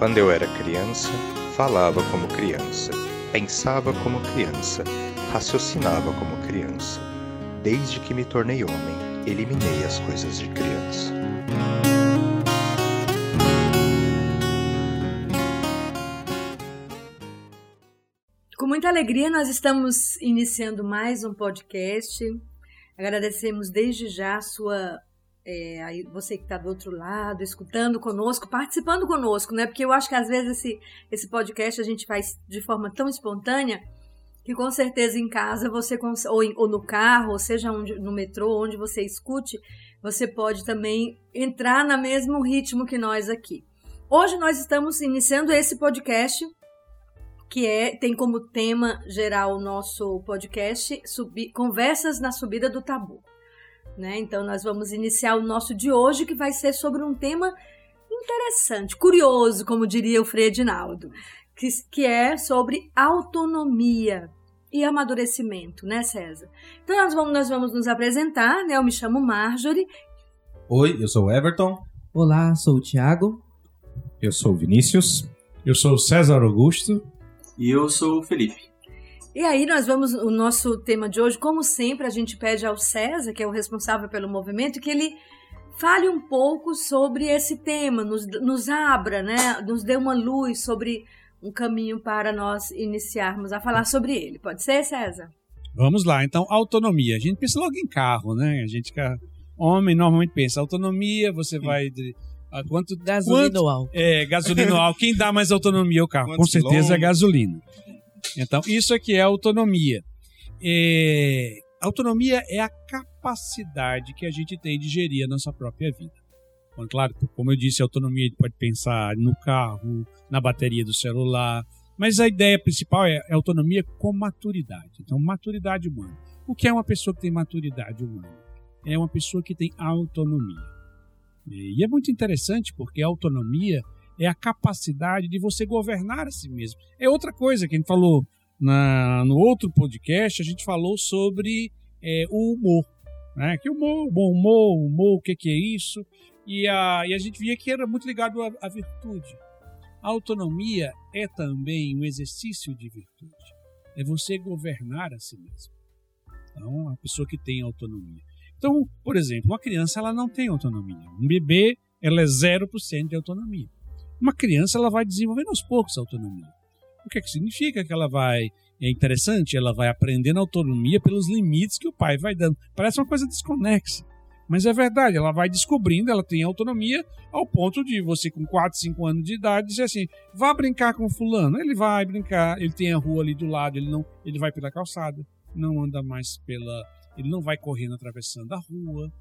Quando eu era criança, falava como criança, pensava como criança, raciocinava como criança. Desde que me tornei homem, eliminei as coisas de criança. Com muita alegria, nós estamos iniciando mais um podcast. Agradecemos desde já a sua. É, aí você que está do outro lado, escutando conosco, participando conosco, né? Porque eu acho que às vezes esse, esse podcast a gente faz de forma tão espontânea que com certeza em casa você ou, ou no carro, ou seja onde, no metrô, onde você escute, você pode também entrar no mesmo ritmo que nós aqui. Hoje nós estamos iniciando esse podcast que é tem como tema geral o nosso podcast Conversas na Subida do Tabu. Né? Então nós vamos iniciar o nosso de hoje que vai ser sobre um tema interessante, curioso, como diria o Frei Edinaldo, que, que é sobre autonomia e amadurecimento, né, César? Então nós vamos, nós vamos nos apresentar, né? Eu me chamo Marjorie. Oi, eu sou o Everton. Olá, sou o Thiago. Eu sou o Vinícius. Eu sou o César Augusto. E eu sou o Felipe. E aí nós vamos, o nosso tema de hoje, como sempre, a gente pede ao César, que é o responsável pelo movimento, que ele fale um pouco sobre esse tema, nos, nos abra, né, nos dê uma luz sobre um caminho para nós iniciarmos a falar sobre ele. Pode ser, César? Vamos lá, então, autonomia. A gente pensa logo em carro, né? A gente, homem, normalmente pensa autonomia, você vai... De, a quanto, gasolina quanto, ou álcool? É, gasolina ou álcool. Quem dá mais autonomia ao carro? Quantos Com certeza é gasolina. Então, isso aqui é autonomia. É, autonomia é a capacidade que a gente tem de gerir a nossa própria vida. Então, claro, como eu disse, autonomia a pode pensar no carro, na bateria do celular, mas a ideia principal é, é autonomia com maturidade. Então, maturidade humana. O que é uma pessoa que tem maturidade humana? É uma pessoa que tem autonomia. E é muito interessante porque a autonomia é a capacidade de você governar a si mesmo. É outra coisa que a gente falou na, no outro podcast, a gente falou sobre é, o humor. Né? Que humor, bom humor, humor, o que, que é isso? E a, e a gente via que era muito ligado à, à virtude. A autonomia é também um exercício de virtude. É você governar a si mesmo. Então, a pessoa que tem autonomia. Então, por exemplo, uma criança ela não tem autonomia. Um bebê ela é 0% de autonomia. Uma criança ela vai desenvolvendo aos poucos a autonomia. O que, é que significa que ela vai é interessante, ela vai aprendendo autonomia pelos limites que o pai vai dando. Parece uma coisa desconexa, mas é verdade, ela vai descobrindo, ela tem autonomia ao ponto de você com 4, 5 anos de idade dizer assim: "Vá brincar com fulano". Ele vai brincar, ele tem a rua ali do lado, ele não, ele vai pela calçada, não anda mais pela ele não vai correndo atravessando a rua,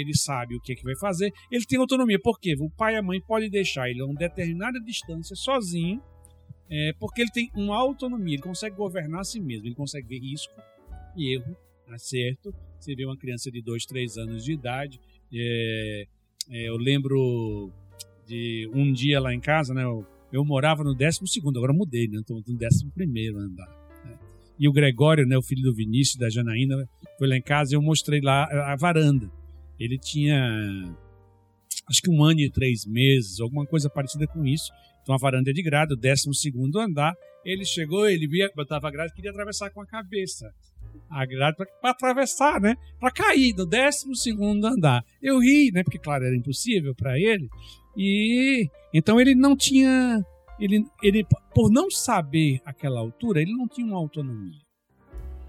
ele sabe o que, é que vai fazer, ele tem autonomia. Por quê? O pai e a mãe podem deixar ele a uma determinada distância sozinho, é, porque ele tem uma autonomia, ele consegue governar a si mesmo, ele consegue ver risco e erro, acerto. Você vê uma criança de 2, 3 anos de idade. É, é, eu lembro de um dia lá em casa, né? Eu, eu morava no 12, agora mudei, né? Estou no 11 andar. E o Gregório, né, o filho do Vinícius, da Janaína, foi lá em casa e eu mostrei lá a varanda. Ele tinha, acho que um ano e três meses, alguma coisa parecida com isso. Então a varanda é de grade, o décimo segundo andar. Ele chegou, ele via, botava a grade, queria atravessar com a cabeça. A grade para atravessar, né? Para cair no décimo segundo andar. Eu ri, né? Porque, claro, era impossível para ele. E então ele não tinha ele, ele, por não saber aquela altura, ele não tinha uma autonomia.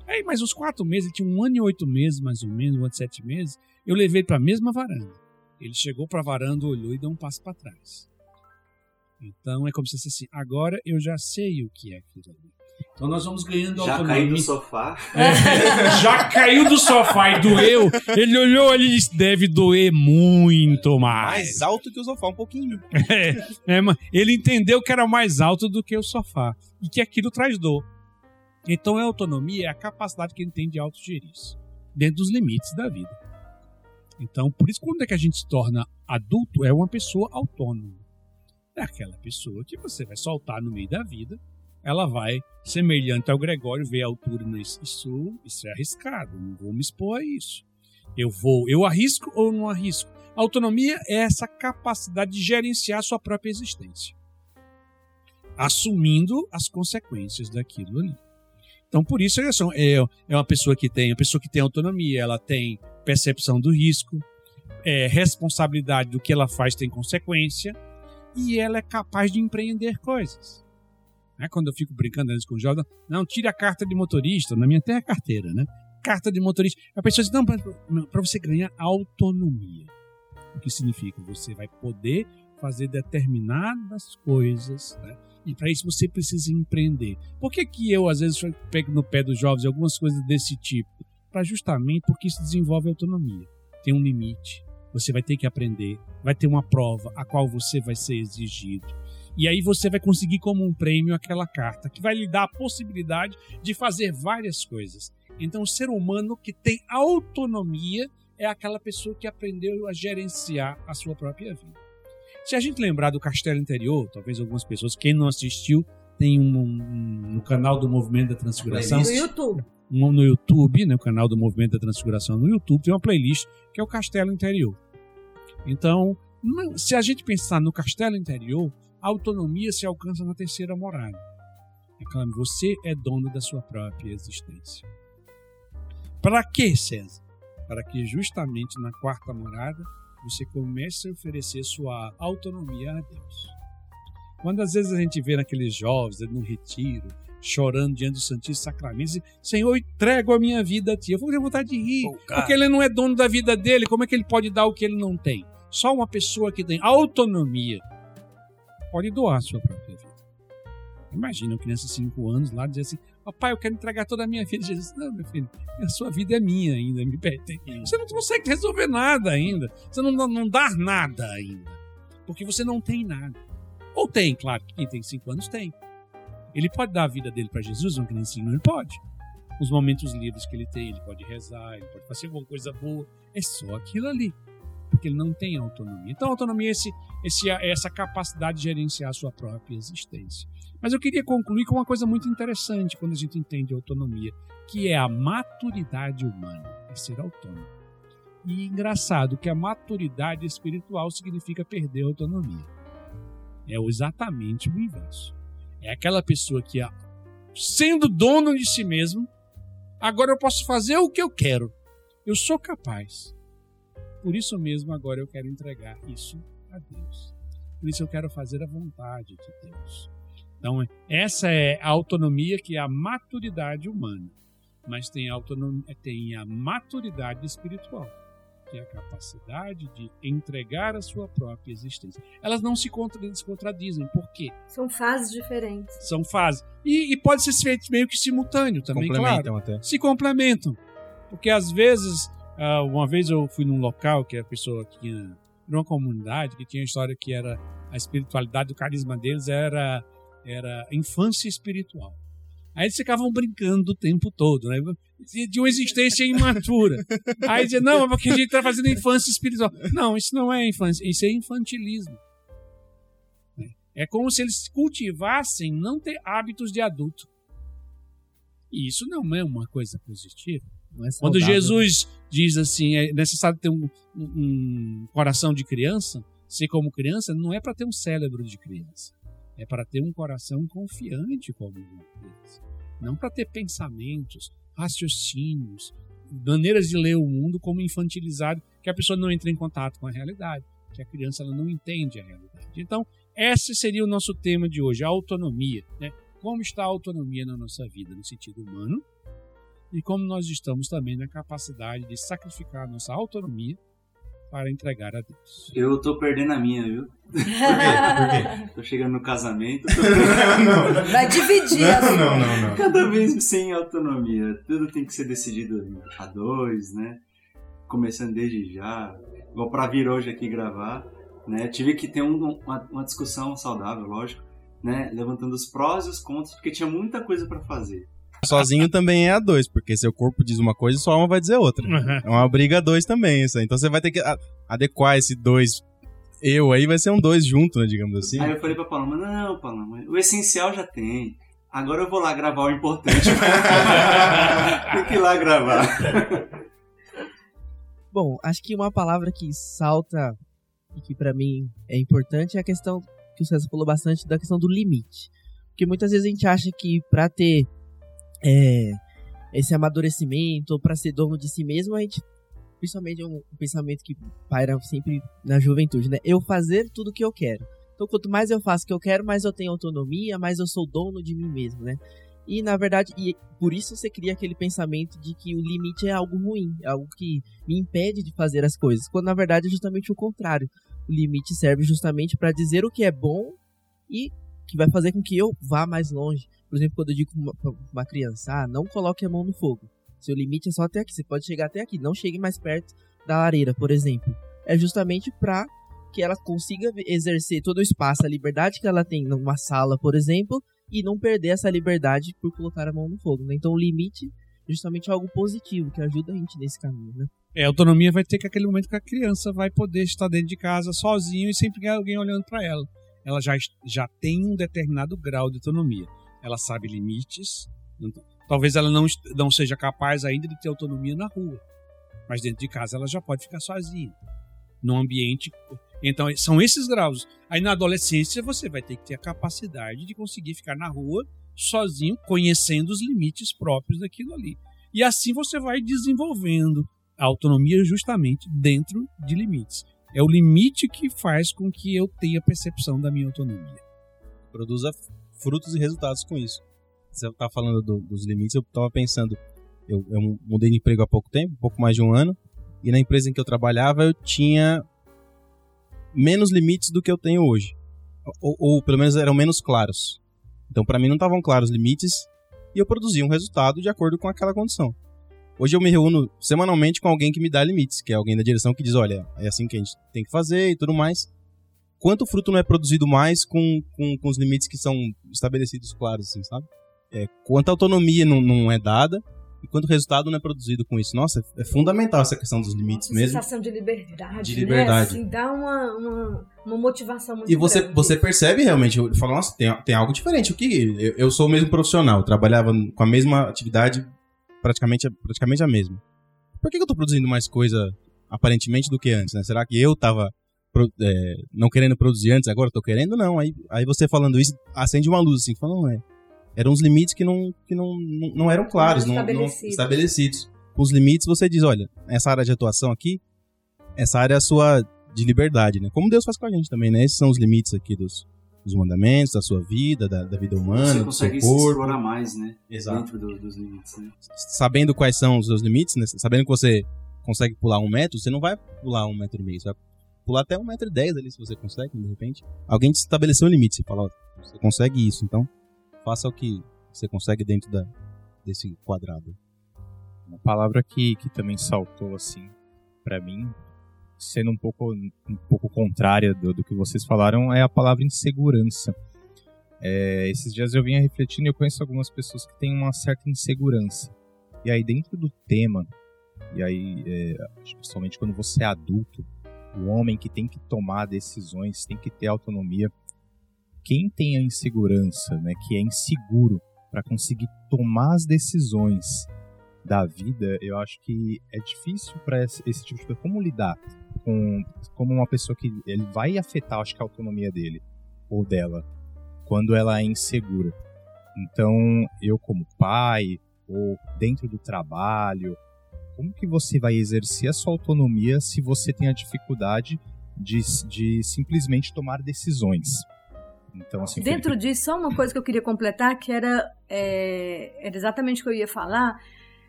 Aí, mas os quatro meses, ele tinha um ano e oito meses, mais ou menos, um ano e sete meses, eu levei para a mesma varanda. Ele chegou para a varanda, olhou e deu um passo para trás. Então é como se fosse assim: agora eu já sei o que é aquilo ali. Então nós vamos ganhando já autonomia. Já caiu do sofá? É, já caiu do sofá e doeu. Ele olhou ali e disse, deve doer muito mais. Mais alto que o sofá, um pouquinho. É, é, ele entendeu que era mais alto do que o sofá. E que aquilo traz dor. Então a autonomia é a capacidade que ele tem de autogerir-se. Dentro dos limites da vida. Então, por isso, quando é que a gente se torna adulto, é uma pessoa autônoma. É aquela pessoa que você vai soltar no meio da vida ela vai, semelhante ao Gregório, ver a altura. Isso, isso é arriscado, não vou me expor a isso. Eu vou, eu arrisco ou não arrisco? A autonomia é essa capacidade de gerenciar a sua própria existência. assumindo as consequências daquilo ali. Então, por isso, é, é uma pessoa que tem, uma pessoa que tem autonomia, ela tem percepção do risco, é, responsabilidade do que ela faz tem consequência, e ela é capaz de empreender coisas. É quando eu fico brincando antes com o jovem, não, tire a carta de motorista, na minha tem a carteira, né? Carta de motorista. A pessoa diz, não, para você ganhar autonomia. O que significa? Você vai poder fazer determinadas coisas, né? E para isso você precisa empreender. Por que, que eu, às vezes, pego no pé dos jovens algumas coisas desse tipo? Para justamente porque isso desenvolve autonomia. Tem um limite. Você vai ter que aprender. Vai ter uma prova a qual você vai ser exigido. E aí você vai conseguir como um prêmio aquela carta que vai lhe dar a possibilidade de fazer várias coisas. Então, o ser humano que tem autonomia é aquela pessoa que aprendeu a gerenciar a sua própria vida. Se a gente lembrar do Castelo Interior, talvez algumas pessoas, quem não assistiu, tem um, um no canal do Movimento da Transfiguração. No YouTube. No YouTube, né, o canal do Movimento da Transfiguração no YouTube, tem uma playlist que é o Castelo Interior. Então, se a gente pensar no Castelo Interior, a autonomia se alcança na terceira morada. É claro, você é dono da sua própria existência. Para que, César? Para que justamente na quarta morada você comece a oferecer sua autonomia a Deus. Quando às vezes a gente vê naqueles jovens no retiro, chorando diante do Santíssimo Sacramento, diz, Senhor, entrego a minha vida a Ti. Eu vou ter vontade de rir, oh, porque ele não é dono da vida dele, como é que ele pode dar o que ele não tem? Só uma pessoa que tem autonomia pode doar a sua própria vida. Imagina uma criança de 5 anos lá dizer assim: Papai, eu quero entregar toda a minha vida. Jesus, não, meu filho, a sua vida é minha ainda, me pertence. Você não consegue resolver nada ainda. Você não, não dá nada ainda. Porque você não tem nada. Ou tem, claro, quem tem 5 anos tem. Ele pode dar a vida dele para Jesus, um criancinho, ele pode. Os momentos livres que ele tem, ele pode rezar, ele pode fazer alguma coisa boa. É só aquilo ali. Porque ele não tem autonomia. Então, autonomia é esse, esse, é essa capacidade de gerenciar a sua própria existência. Mas eu queria concluir com uma coisa muito interessante quando a gente entende autonomia, que é a maturidade humana, é ser autônomo. E engraçado que a maturidade espiritual significa perder a autonomia. É exatamente o inverso. É aquela pessoa que, sendo dono de si mesmo, agora eu posso fazer o que eu quero. Eu sou capaz. Por isso mesmo, agora eu quero entregar isso a Deus. Por isso eu quero fazer a vontade de Deus. Então, essa é a autonomia que é a maturidade humana. Mas tem autonomia, tem a maturidade espiritual, é a capacidade de entregar a sua própria existência. Elas não se contradizem. Por quê? São fases diferentes. São fases. E, e pode ser feito meio que simultâneo também, claro. Até. Se complementam. Porque às vezes, ah, uma vez eu fui num local que a pessoa tinha numa comunidade que tinha uma história que era a espiritualidade, o carisma deles era era infância espiritual. Aí eles ficavam brincando o tempo todo, né? De uma existência imatura. Aí dizia, não, é porque a gente está fazendo infância espiritual. Não, isso não é infância, isso é infantilismo. É como se eles cultivassem não ter hábitos de adulto. E isso não é uma coisa positiva. É Quando? Jesus diz assim, é necessário ter um, um coração de criança, ser como criança, não é para ter um cérebro de criança. É para ter um coração confiante como uma criança. Não para ter pensamentos, raciocínios, maneiras de ler o mundo como infantilizado, que a pessoa não entra em contato com a realidade, que a criança ela não entende a realidade. Então, esse seria o nosso tema de hoje, a autonomia. Né? Como está a autonomia na nossa vida, no sentido humano, e como nós estamos também na capacidade de sacrificar a nossa autonomia para entregar a Deus. Eu tô perdendo a minha, viu? Por quê? Por quê? Tô chegando no casamento. Tô... não, Vai dividir. Não, assim. não, não, não. Cada vez sem autonomia. Tudo tem que ser decidido a dois, né? Começando desde já. Vou para vir hoje aqui gravar, né? Tive que ter um, uma, uma discussão saudável, lógico, né? Levantando os prós e os contras, porque tinha muita coisa para fazer. Sozinho também é a dois, porque seu corpo diz uma coisa e sua alma vai dizer outra. Uhum. É uma briga a dois também, isso aí. Então você vai ter que adequar esse dois eu aí, vai ser um dois junto, né, digamos assim. Aí eu falei pra Paloma, não, Paloma, o essencial já tem. Agora eu vou lá gravar o importante. tem que ir lá gravar. Bom, acho que uma palavra que salta e que para mim é importante é a questão que o César falou bastante da questão do limite. Porque muitas vezes a gente acha que para ter é, esse amadurecimento, para ser dono de si mesmo, a gente principalmente é um pensamento que paira sempre na juventude, né? Eu fazer tudo o que eu quero. Então, quanto mais eu faço o que eu quero, mais eu tenho autonomia, mais eu sou dono de mim mesmo, né? E na verdade, e por isso você cria aquele pensamento de que o limite é algo ruim, é algo que me impede de fazer as coisas, quando na verdade é justamente o contrário. O limite serve justamente para dizer o que é bom e que vai fazer com que eu vá mais longe. Por exemplo, quando eu digo para uma, criança, ah, não coloque a mão no fogo. Seu limite é só até aqui, você pode chegar até aqui, não chegue mais perto da lareira, por exemplo. É justamente para que ela consiga exercer todo o espaço, a liberdade que ela tem numa sala, por exemplo, e não perder essa liberdade por colocar a mão no fogo. Né? Então o limite é justamente algo positivo que ajuda a gente nesse caminho. Né? É, a autonomia vai ter que aquele momento que a criança vai poder estar dentro de casa sozinho e sempre alguém olhando para ela. Ela já, já tem um determinado grau de autonomia. Ela sabe limites. Talvez ela não, não seja capaz ainda de ter autonomia na rua. Mas dentro de casa ela já pode ficar sozinha. Num ambiente então, são esses graus. Aí na adolescência você vai ter que ter a capacidade de conseguir ficar na rua sozinho, conhecendo os limites próprios daquilo ali. E assim você vai desenvolvendo a autonomia justamente dentro de limites. É o limite que faz com que eu tenha percepção da minha autonomia. Produza frutos e resultados com isso. Você está falando do, dos limites, eu estava pensando, eu, eu mudei de emprego há pouco tempo, pouco mais de um ano, e na empresa em que eu trabalhava eu tinha menos limites do que eu tenho hoje. Ou, ou pelo menos eram menos claros. Então, para mim, não estavam claros os limites e eu produzia um resultado de acordo com aquela condição. Hoje eu me reúno semanalmente com alguém que me dá limites, que é alguém da direção que diz: olha, é assim que a gente tem que fazer e tudo mais. Quanto fruto não é produzido mais com, com, com os limites que são estabelecidos claros, assim, sabe? É, quanta autonomia não, não é dada e quanto resultado não é produzido com isso. Nossa, é fundamental essa questão dos limites Nossa, mesmo. sensação de liberdade. De liberdade. Né? Assim, dá uma, uma, uma, motivação muito E você, grande. você percebe realmente, eu falo, nossa, tem, tem algo diferente. O que eu, eu sou o mesmo profissional, trabalhava com a mesma atividade, praticamente, praticamente a mesma. Por que, que eu tô produzindo mais coisa aparentemente do que antes, né? Será que eu tava é, não querendo produzir antes, agora tô querendo? Não. Aí, aí você falando isso, acende uma luz assim, falando, não é eram os limites que não, que não, não, não eram claros, não, não, estabelecidos. Com os limites, você diz, olha, essa área de atuação aqui, essa área é a sua de liberdade, né? Como Deus faz com a gente também, né? Esses são os limites aqui dos, dos mandamentos, da sua vida, da, da vida humana, do seu corpo. Você consegue explorar mais, né? Exato. Dentro do, dos limites, né? Sabendo quais são os seus limites, né? Sabendo que você consegue pular um metro, você não vai pular um metro e meio, você vai pular até um metro e dez ali, se você consegue, de repente. Alguém te estabeleceu um limite, você fala, ó, você consegue isso, então faça o que você consegue dentro da, desse quadrado. Uma palavra que, que também saltou assim para mim, sendo um pouco, um pouco contrária do, do que vocês falaram, é a palavra insegurança. É, esses dias eu vinha refletindo e eu conheço algumas pessoas que têm uma certa insegurança. E aí, dentro do tema, e aí, é, principalmente quando você é adulto, o homem que tem que tomar decisões, tem que ter autonomia, quem tem a insegurança, né, que é inseguro para conseguir tomar as decisões da vida, eu acho que é difícil para esse, esse, tipo de coisa. Como lidar com como uma pessoa que ele vai afetar, acho que a autonomia dele ou dela quando ela é insegura. Então, eu como pai ou dentro do trabalho, como que você vai exercer a sua autonomia se você tem a dificuldade de, de simplesmente tomar decisões? Então, assim, Dentro Felipe... disso, só uma coisa que eu queria completar, que era, é, era exatamente o que eu ia falar,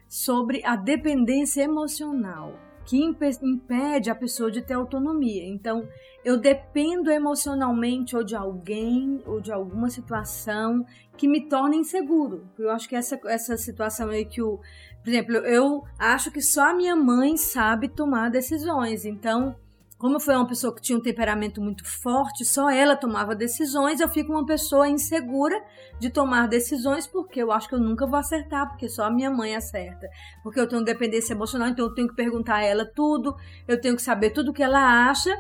sobre a dependência emocional, que impede a pessoa de ter autonomia. Então, eu dependo emocionalmente ou de alguém ou de alguma situação que me torna inseguro. Eu acho que essa, essa situação aí que o. Por exemplo, eu acho que só a minha mãe sabe tomar decisões. Então, como foi uma pessoa que tinha um temperamento muito forte, só ela tomava decisões, eu fico uma pessoa insegura de tomar decisões, porque eu acho que eu nunca vou acertar, porque só a minha mãe acerta. Porque eu tenho dependência emocional, então eu tenho que perguntar a ela tudo, eu tenho que saber tudo o que ela acha,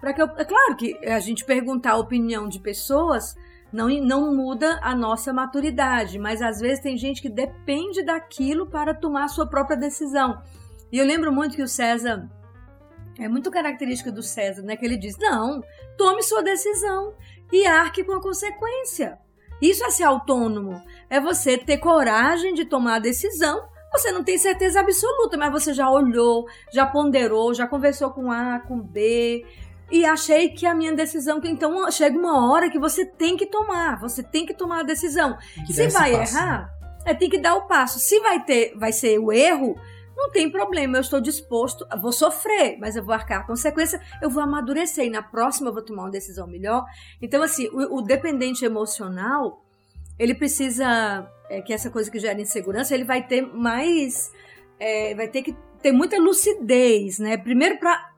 para que eu. É claro que a gente perguntar a opinião de pessoas não, não muda a nossa maturidade, mas às vezes tem gente que depende daquilo para tomar a sua própria decisão. E eu lembro muito que o César é muito característica do César, né? Que ele diz: não, tome sua decisão e arque com a consequência. Isso é ser autônomo. É você ter coragem de tomar a decisão. Você não tem certeza absoluta, mas você já olhou, já ponderou, já conversou com A, com B, e achei que a minha decisão, que então chega uma hora que você tem que tomar, você tem que tomar a decisão. Se vai passo, errar, né? é, tem que dar o passo. Se vai ter, vai ser o erro, não tem problema, eu estou disposto, vou sofrer, mas eu vou arcar a consequência, eu vou amadurecer e na próxima eu vou tomar uma decisão melhor. Então, assim, o, o dependente emocional, ele precisa, é, que essa coisa que gera insegurança, ele vai ter mais, é, vai ter que ter muita lucidez, né? Primeiro para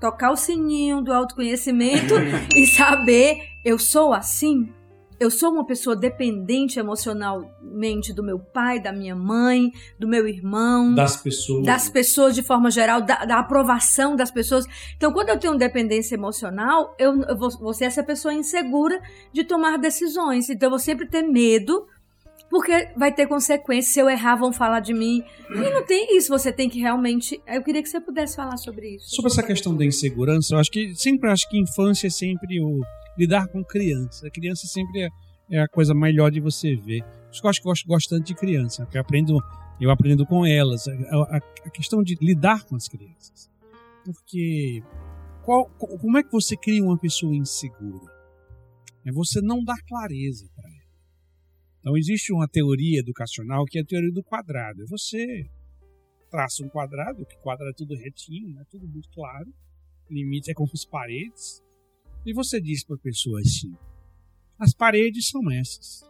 tocar o sininho do autoconhecimento e saber eu sou assim, eu sou uma pessoa dependente emocionalmente do meu pai, da minha mãe, do meu irmão, das pessoas, das pessoas de forma geral, da, da aprovação das pessoas. Então, quando eu tenho dependência emocional, eu, eu vou, vou ser essa pessoa insegura de tomar decisões. Então, eu vou sempre ter medo porque vai ter consequências. Se eu errar, vão falar de mim. E não tem isso. Você tem que realmente. Eu queria que você pudesse falar sobre isso. Sobre essa questão da insegurança, eu acho que sempre acho que infância é sempre o lidar com criança. A criança sempre é, é a coisa melhor de você ver. Eu acho que gosto, gosto tanto de criança, porque eu aprendo, eu aprendo com elas. A, a, a questão de lidar com as crianças. Porque qual, como é que você cria uma pessoa insegura? É você não dar clareza para ela. Então existe uma teoria educacional que é a teoria do quadrado. É você traça um quadrado, que quadrado é tudo retinho, né? tudo muito claro. Limite é com as paredes. E você diz para a pessoa assim: as paredes são essas.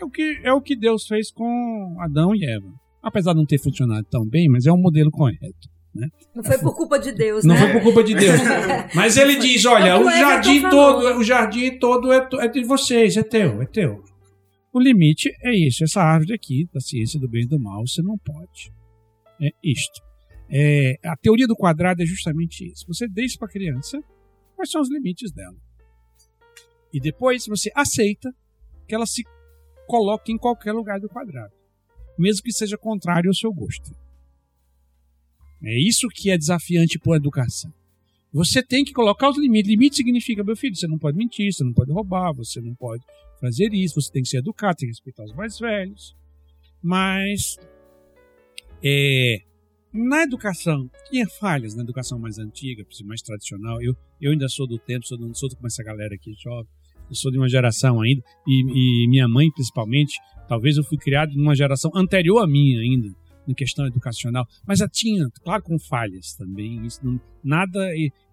É o, que, é o que Deus fez com Adão e Eva. Apesar de não ter funcionado tão bem, mas é um modelo correto. Né? Não foi por culpa de Deus, não né? Foi por culpa de Deus. Mas ele diz: olha, é o jardim todo, o jardim todo é, é de vocês, é teu, é teu. O limite é isso, essa árvore aqui, da ciência do bem e do mal, você não pode. É isto. É, a teoria do quadrado é justamente isso. Você deixa para a criança quais são os limites dela. E depois você aceita que ela se coloque em qualquer lugar do quadrado, mesmo que seja contrário ao seu gosto. É isso que é desafiante a educação. Você tem que colocar os limites. Limite significa, meu filho, você não pode mentir, você não pode roubar, você não pode fazer isso, você tem que ser educado, tem que respeitar os mais velhos. Mas é, na educação, tinha falhas na educação mais antiga, mais tradicional. Eu, eu ainda sou do tempo, sou, não sou como essa galera aqui jovem. Eu sou de uma geração ainda, e, e minha mãe principalmente, talvez eu fui criado numa geração anterior à minha ainda, na questão educacional, mas já tinha, claro, com falhas também. Isso não, nada,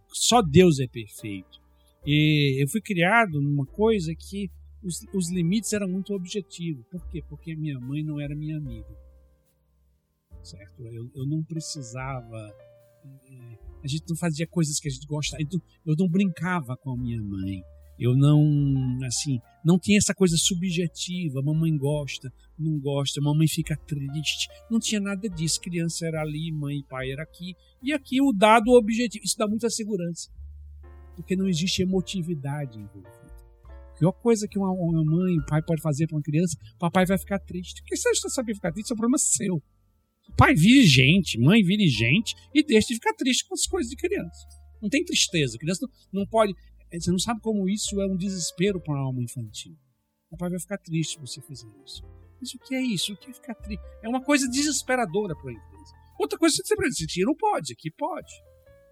só Deus é perfeito. E eu fui criado numa coisa que os, os limites eram muito objetivos. Por quê? Porque minha mãe não era minha amiga. Certo? Eu, eu não precisava. É, a gente não fazia coisas que a gente gostava. Eu não brincava com a minha mãe. Eu não, assim, não tinha essa coisa subjetiva. Mamãe gosta, não gosta, mamãe fica triste. Não tinha nada disso. Criança era ali, mãe e pai era aqui. E aqui o dado objetivo. Isso dá muita segurança. Porque não existe emotividade envolvida pior coisa que uma, uma mãe, um pai pode fazer para uma criança, papai vai ficar triste. Porque se você saber ficar triste, é um problema seu. Pai vire gente, mãe vire gente e deixe de ficar triste com as coisas de criança. Não tem tristeza. A criança não, não pode. Eh, você não sabe como isso é um desespero para uma alma infantil. O pai vai ficar triste se você fizer isso. Mas o que é isso? O que é ficar triste? É uma coisa desesperadora para a empresa. Outra coisa que você precisa não pode, aqui pode.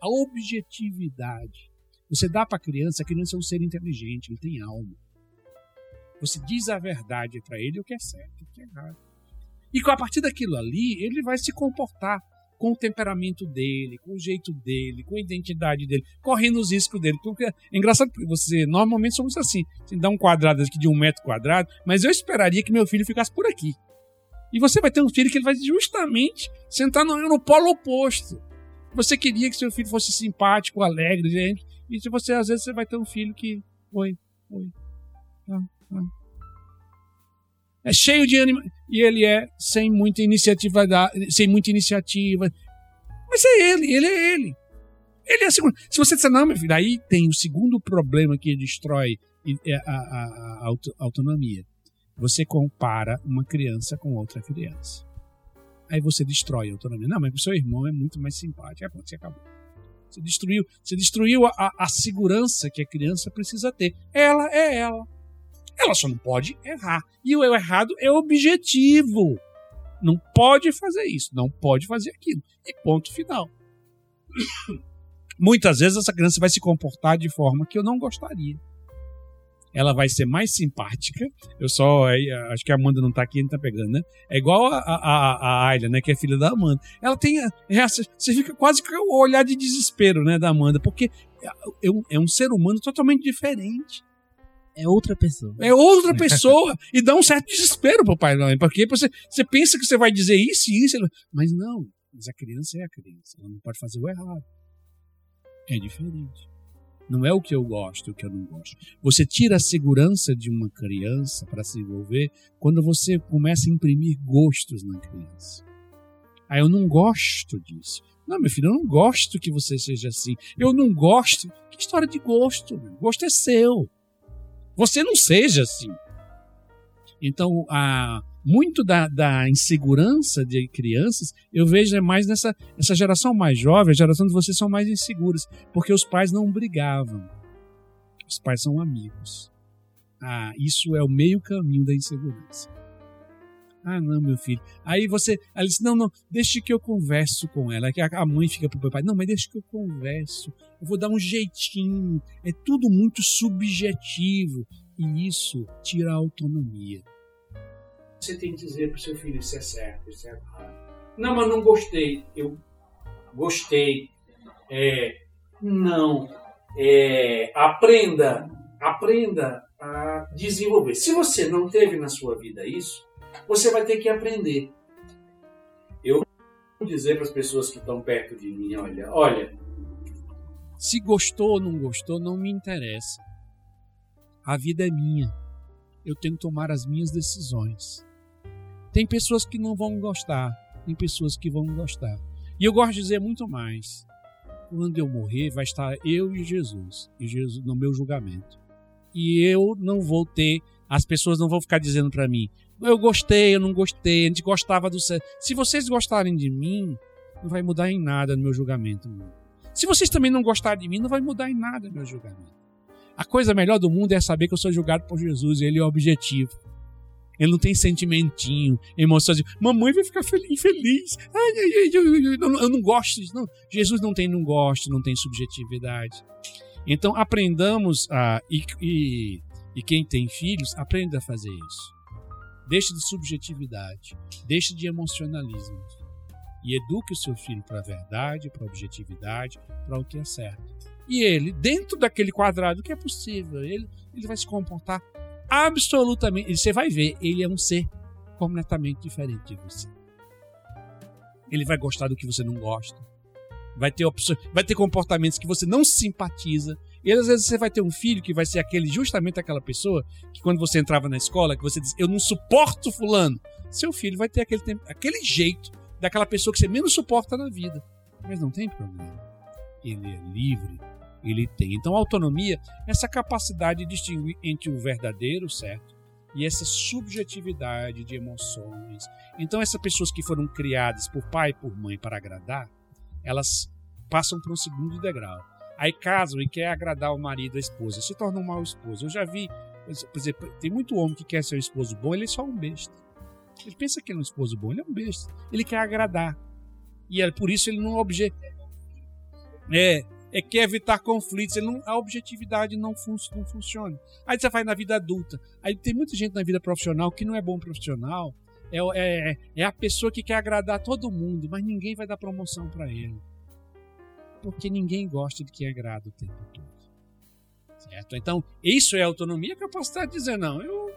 A objetividade você dá para a criança, a criança é um ser inteligente, ele tem alma. Você diz a verdade para ele o que é certo, o que é errado. E a partir daquilo ali, ele vai se comportar com o temperamento dele, com o jeito dele, com a identidade dele, correndo os riscos dele. Porque é engraçado que você, normalmente somos assim. Você dá um quadrado aqui de um metro quadrado, mas eu esperaria que meu filho ficasse por aqui. E você vai ter um filho que ele vai justamente sentar no, no polo oposto. Você queria que seu filho fosse simpático, alegre, gente. E se você, às vezes, você vai ter um filho que. Oi, oi. Ah, ah. É cheio de anima. E ele é sem muita iniciativa, sem muita iniciativa. Mas é ele, ele é ele. Ele é a segunda. Se você disser, não, meu filho, aí tem o segundo problema que destrói é a, a, a, a autonomia. Você compara uma criança com outra criança. Aí você destrói a autonomia. Não, mas o seu irmão é muito mais simpático. É, você acabou. Você destruiu, você destruiu a, a segurança que a criança precisa ter. Ela é ela. Ela só não pode errar. E o errado é objetivo. Não pode fazer isso, não pode fazer aquilo. E ponto final. Muitas vezes essa criança vai se comportar de forma que eu não gostaria. Ela vai ser mais simpática. Eu só. Acho que a Amanda não tá aqui, não tá pegando, né? É igual a, a, a Ayla, né? Que é filha da Amanda. Ela tem. Essa, você fica quase com o olhar de desespero, né? Da Amanda. Porque é um, é um ser humano totalmente diferente. É outra pessoa. É outra pessoa. e dá um certo desespero pro pai, não, porque você, você pensa que você vai dizer isso e isso, mas não. Mas a criança é a criança. Ela não pode fazer o errado. É diferente. Não é o que eu gosto, é o que eu não gosto. Você tira a segurança de uma criança para se envolver quando você começa a imprimir gostos na criança. Ah, eu não gosto disso. Não, meu filho, eu não gosto que você seja assim. Eu não gosto. Que história de gosto? Meu? Gosto é seu. Você não seja assim. Então, a, muito da, da, insegurança de crianças, eu vejo é mais nessa essa geração mais jovem, a geração de vocês são mais inseguras, porque os pais não brigavam. Os pais são amigos. Ah, isso é o meio caminho da insegurança. Ah, não, meu filho. Aí você, ela disse: Não, não, deixe que eu converso com ela. Que a mãe fica pro pai: Não, mas deixe que eu converso. Eu vou dar um jeitinho. É tudo muito subjetivo. E isso tira a autonomia. Você tem que dizer pro seu filho: Isso é certo, isso é errado. Não, mas não gostei. Eu gostei. É, não. É, aprenda, aprenda a desenvolver. Se você não teve na sua vida isso, você vai ter que aprender. Eu vou dizer para as pessoas que estão perto de mim, olha, olha, se gostou ou não gostou, não me interessa. A vida é minha. Eu tenho que tomar as minhas decisões. Tem pessoas que não vão gostar, tem pessoas que vão gostar. E eu gosto de dizer muito mais. Quando eu morrer, vai estar eu e Jesus, e Jesus no meu julgamento. E eu não vou ter, as pessoas não vão ficar dizendo para mim: eu gostei, eu não gostei, a gente gostava do céu. Se vocês gostarem de mim, não vai mudar em nada no meu julgamento. Se vocês também não gostarem de mim, não vai mudar em nada no meu julgamento. A coisa melhor do mundo é saber que eu sou julgado por Jesus, ele é o objetivo. Ele não tem sentimentinho, emoção de mamãe vai ficar infeliz. Ai, ai, ai, eu, eu, eu, eu não gosto disso. Não. Jesus não tem não gosto, não tem subjetividade. Então aprendamos a. E, e, e quem tem filhos, aprenda a fazer isso. Deixe de subjetividade, deixe de emocionalismo e eduque o seu filho para a verdade, para a objetividade, para o que é certo. E ele, dentro daquele quadrado que é possível, ele, ele vai se comportar absolutamente. Você vai ver, ele é um ser completamente diferente de você. Ele vai gostar do que você não gosta. Vai ter opções, vai ter comportamentos que você não simpatiza. E às vezes você vai ter um filho que vai ser aquele justamente aquela pessoa que quando você entrava na escola, que você diz, eu não suporto fulano. Seu filho vai ter aquele, aquele jeito daquela pessoa que você menos suporta na vida. Mas não tem problema. Ele é livre, ele tem. Então, autonomia essa capacidade de distinguir entre o verdadeiro, certo? E essa subjetividade de emoções. Então, essas pessoas que foram criadas por pai e por mãe para agradar, elas passam para um segundo degrau Aí casam e quer agradar o marido, a esposa, se torna um mau esposo. Eu já vi, por exemplo, tem muito homem que quer ser um esposo bom, ele é só um besta. Ele pensa que ele é um esposo bom, ele é um besta. Ele quer agradar. E é por isso ele não obje... é, é quer evitar conflitos, ele não, a objetividade não, fun, não funciona. Aí você vai na vida adulta. Aí tem muita gente na vida profissional que não é bom profissional. É, é, é a pessoa que quer agradar todo mundo, mas ninguém vai dar promoção para ele porque ninguém gosta de quem agrada o tempo todo. Certo? Então, isso é autonomia, a capacidade de dizer, não, eu,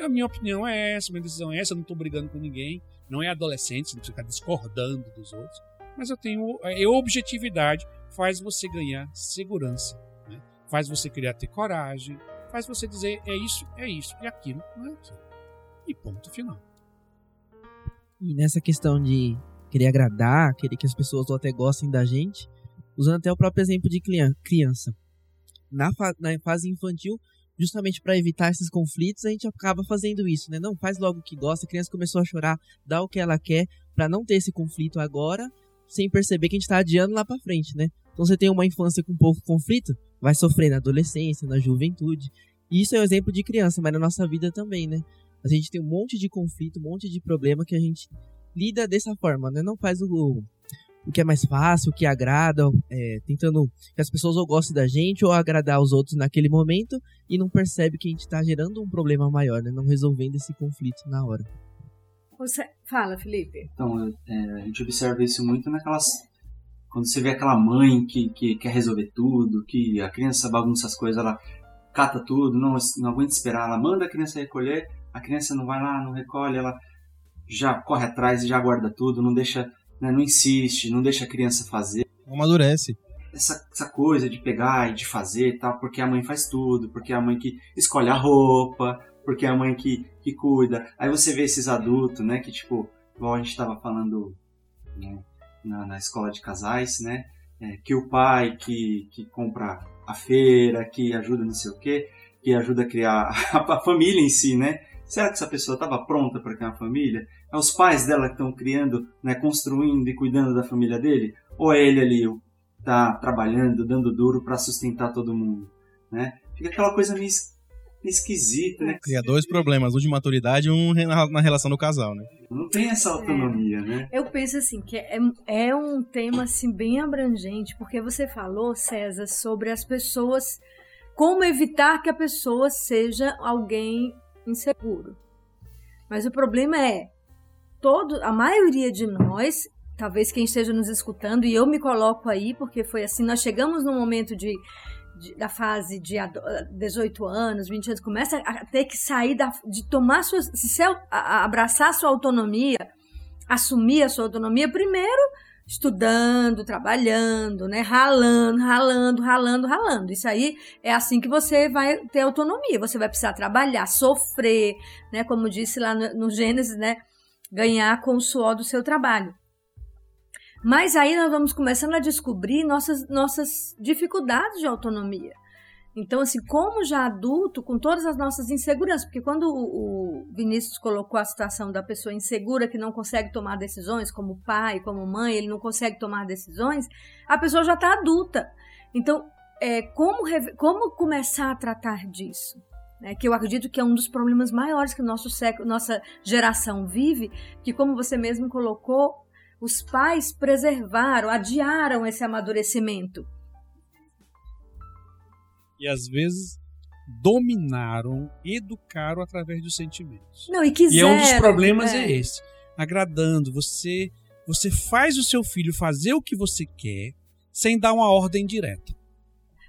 a minha opinião é essa, minha decisão é essa, eu não estou brigando com ninguém, não é adolescente, você não ficar discordando dos outros, mas eu tenho, a objetividade faz você ganhar segurança, né? faz você criar ter coragem, faz você dizer, é isso, é isso, e aquilo não é aquilo. E ponto final. E nessa questão de querer agradar, querer que as pessoas até gostem da gente, usando até o próprio exemplo de criança. Na, fa na fase infantil, justamente para evitar esses conflitos, a gente acaba fazendo isso, né? Não faz logo o que gosta, a criança começou a chorar, dá o que ela quer, para não ter esse conflito agora, sem perceber que a gente está adiando lá para frente, né? Então você tem uma infância com pouco conflito, vai sofrer na adolescência, na juventude. E isso é um exemplo de criança, mas na nossa vida também, né? A gente tem um monte de conflito, um monte de problema que a gente lida dessa forma, né? Não faz o, o que é mais fácil, o que agrada, é, tentando que as pessoas ou gostem da gente ou agradar os outros naquele momento e não percebe que a gente está gerando um problema maior, né? Não resolvendo esse conflito na hora. Você fala, Felipe. Então, é, a gente observa isso muito naquelas quando você vê aquela mãe que, que quer resolver tudo, que a criança bagunça as coisas, ela cata tudo, não, não aguenta esperar, ela manda a criança recolher, a criança não vai lá, não recolhe, ela já corre atrás e já guarda tudo, não deixa, né, não insiste, não deixa a criança fazer. Amadurece. Essa, essa coisa de pegar e de fazer e tal, porque a mãe faz tudo, porque é a mãe que escolhe a roupa, porque é a mãe que, que cuida. Aí você vê esses adultos, né, que tipo, igual a gente estava falando né, na, na, escola de casais, né, é, que o pai que, que compra a feira, que ajuda não sei o quê, que ajuda a criar a, a família em si, né? Será que essa pessoa estava pronta para criar uma família? É os pais dela que estão criando, né, construindo e cuidando da família dele? Ou é ele ali tá trabalhando, dando duro para sustentar todo mundo, né? Fica aquela coisa meio esquisita, né? Cria dois problemas, um de maturidade e um na relação do casal, né? Não tem essa autonomia, é. né? Eu penso assim, que é, é um tema assim bem abrangente, porque você falou, César, sobre as pessoas, como evitar que a pessoa seja alguém inseguro. Mas o problema é, todo, a maioria de nós, talvez quem esteja nos escutando, e eu me coloco aí, porque foi assim, nós chegamos num momento de, de da fase de 18 anos, 20 anos, começa a ter que sair da, de tomar sua, se abraçar sua autonomia, assumir a sua autonomia primeiro estudando, trabalhando, né, ralando, ralando, ralando, ralando. Isso aí é assim que você vai ter autonomia. Você vai precisar trabalhar, sofrer, né, como disse lá no, no Gênesis, né, ganhar com o suor do seu trabalho. Mas aí nós vamos começando a descobrir nossas, nossas dificuldades de autonomia. Então, assim, como já adulto, com todas as nossas inseguranças, porque quando o, Vinícius colocou a situação da pessoa insegura que não consegue tomar decisões, como pai, como mãe, ele não consegue tomar decisões, a pessoa já está adulta. Então, é, como, como começar a tratar disso? É, que eu acredito que é um dos problemas maiores que nosso século, nossa geração vive, que como você mesmo colocou, os pais preservaram, adiaram esse amadurecimento e às vezes dominaram, educaram através dos sentimentos. Não, e quiseram. E é um dos problemas é, é esse. Agradando, você você faz o seu filho fazer o que você quer sem dar uma ordem direta.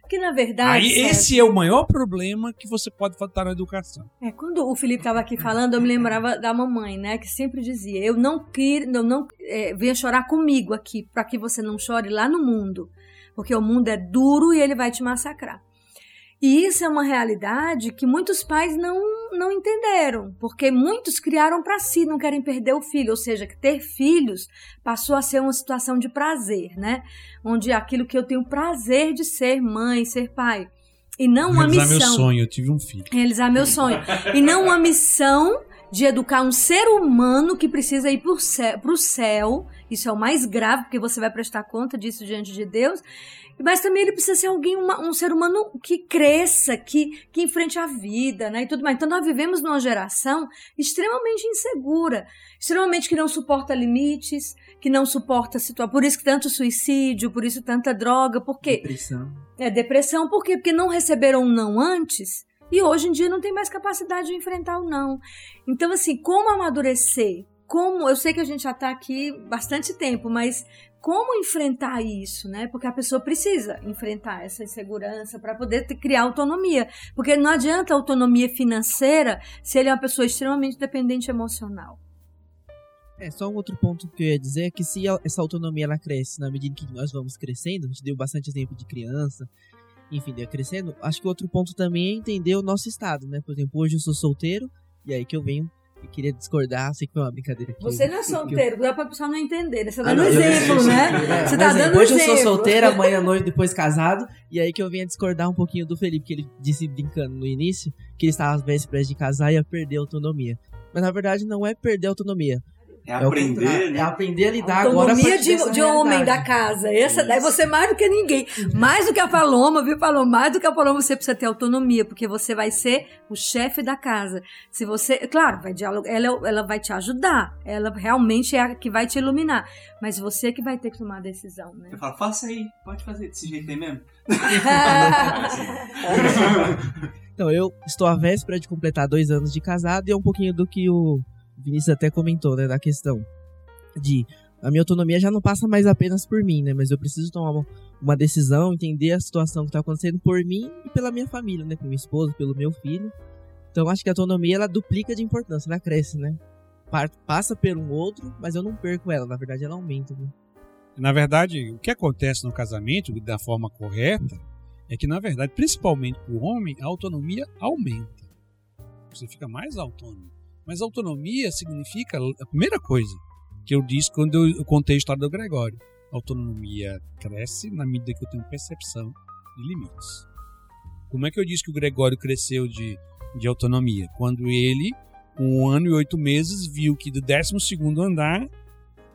Que na verdade. Aí esse é o maior problema que você pode faltar na educação. É, quando o Felipe estava aqui falando, eu me lembrava da mamãe, né? Que sempre dizia: Eu não quero, eu não é, venha chorar comigo aqui, para que você não chore lá no mundo. Porque o mundo é duro e ele vai te massacrar. E isso é uma realidade que muitos pais não, não entenderam, porque muitos criaram para si, não querem perder o filho, ou seja, que ter filhos passou a ser uma situação de prazer, né? Onde aquilo que eu tenho prazer de ser mãe, ser pai, e não uma realizar missão. meu sonho, eu tive um filho. Realizar meu sonho. e não uma missão de educar um ser humano que precisa ir para o céu. Isso é o mais grave, porque você vai prestar conta disso diante de Deus mas também ele precisa ser alguém, uma, um ser humano que cresça, que, que enfrente a vida, né? E tudo mais. Então nós vivemos numa geração extremamente insegura, extremamente que não suporta limites, que não suporta situação. Por isso que tanto suicídio, por isso tanta droga, por quê? Depressão. É, depressão, por quê? Porque não receberam um não antes. E hoje em dia não tem mais capacidade de enfrentar o não. Então, assim, como amadurecer? Como, eu sei que a gente já está aqui bastante tempo, mas como enfrentar isso, né? Porque a pessoa precisa enfrentar essa insegurança para poder criar autonomia. Porque não adianta autonomia financeira se ele é uma pessoa extremamente dependente emocional. É, só um outro ponto que eu ia dizer é que se essa autonomia ela cresce na medida que nós vamos crescendo, a gente deu bastante exemplo de criança, enfim, deu crescendo, acho que outro ponto também é entender o nosso estado, né? Por exemplo, hoje eu sou solteiro, e aí que eu venho eu queria discordar, sei que foi uma brincadeira aqui. Você não é solteiro, eu... dá pra pessoa não entender. Né? Você tá ah, dando exemplo, né? Você tá dando Hoje exemplo. eu sou solteiro, amanhã noite, depois casado. E aí que eu venho discordar um pouquinho do Felipe, que ele disse brincando no início, que ele estava às vésperas de casar e ia perder a autonomia. Mas na verdade não é perder a autonomia. É aprender, contrário, né? É aprender a lidar agora a Autonomia partir dessa de, de homem da casa. Essa daí você mais do que ninguém. Mais do que a Paloma, viu, Paloma? Mais do que a Paloma, você precisa ter autonomia, porque você vai ser o chefe da casa. Se você. Claro, vai dialogar, ela, ela vai te ajudar. Ela realmente é a que vai te iluminar. Mas você que vai ter que tomar a decisão, né? Eu falo, faça aí, pode fazer desse jeito aí mesmo. Então, eu estou à véspera de completar dois anos de casado e é um pouquinho do que o Vinícius até comentou, né? Da questão de a minha autonomia já não passa mais apenas por mim, né? Mas eu preciso tomar uma, uma decisão, entender a situação que está acontecendo por mim e pela minha família, né? Por minha esposa, pelo meu filho. Então, acho que a autonomia ela duplica de importância, ela cresce, né? Passa por um outro, mas eu não perco ela, na verdade ela aumenta. Né? Na verdade, o que acontece no casamento, da forma correta, é que, na verdade, principalmente para o homem, a autonomia aumenta. Você fica mais autônomo. Mas autonomia significa a primeira coisa que eu disse quando eu contei a história do Gregório. A autonomia cresce na medida que eu tenho percepção de limites. Como é que eu disse que o Gregório cresceu de, de autonomia? Quando ele, com um ano e oito meses, viu que do 12 segundo andar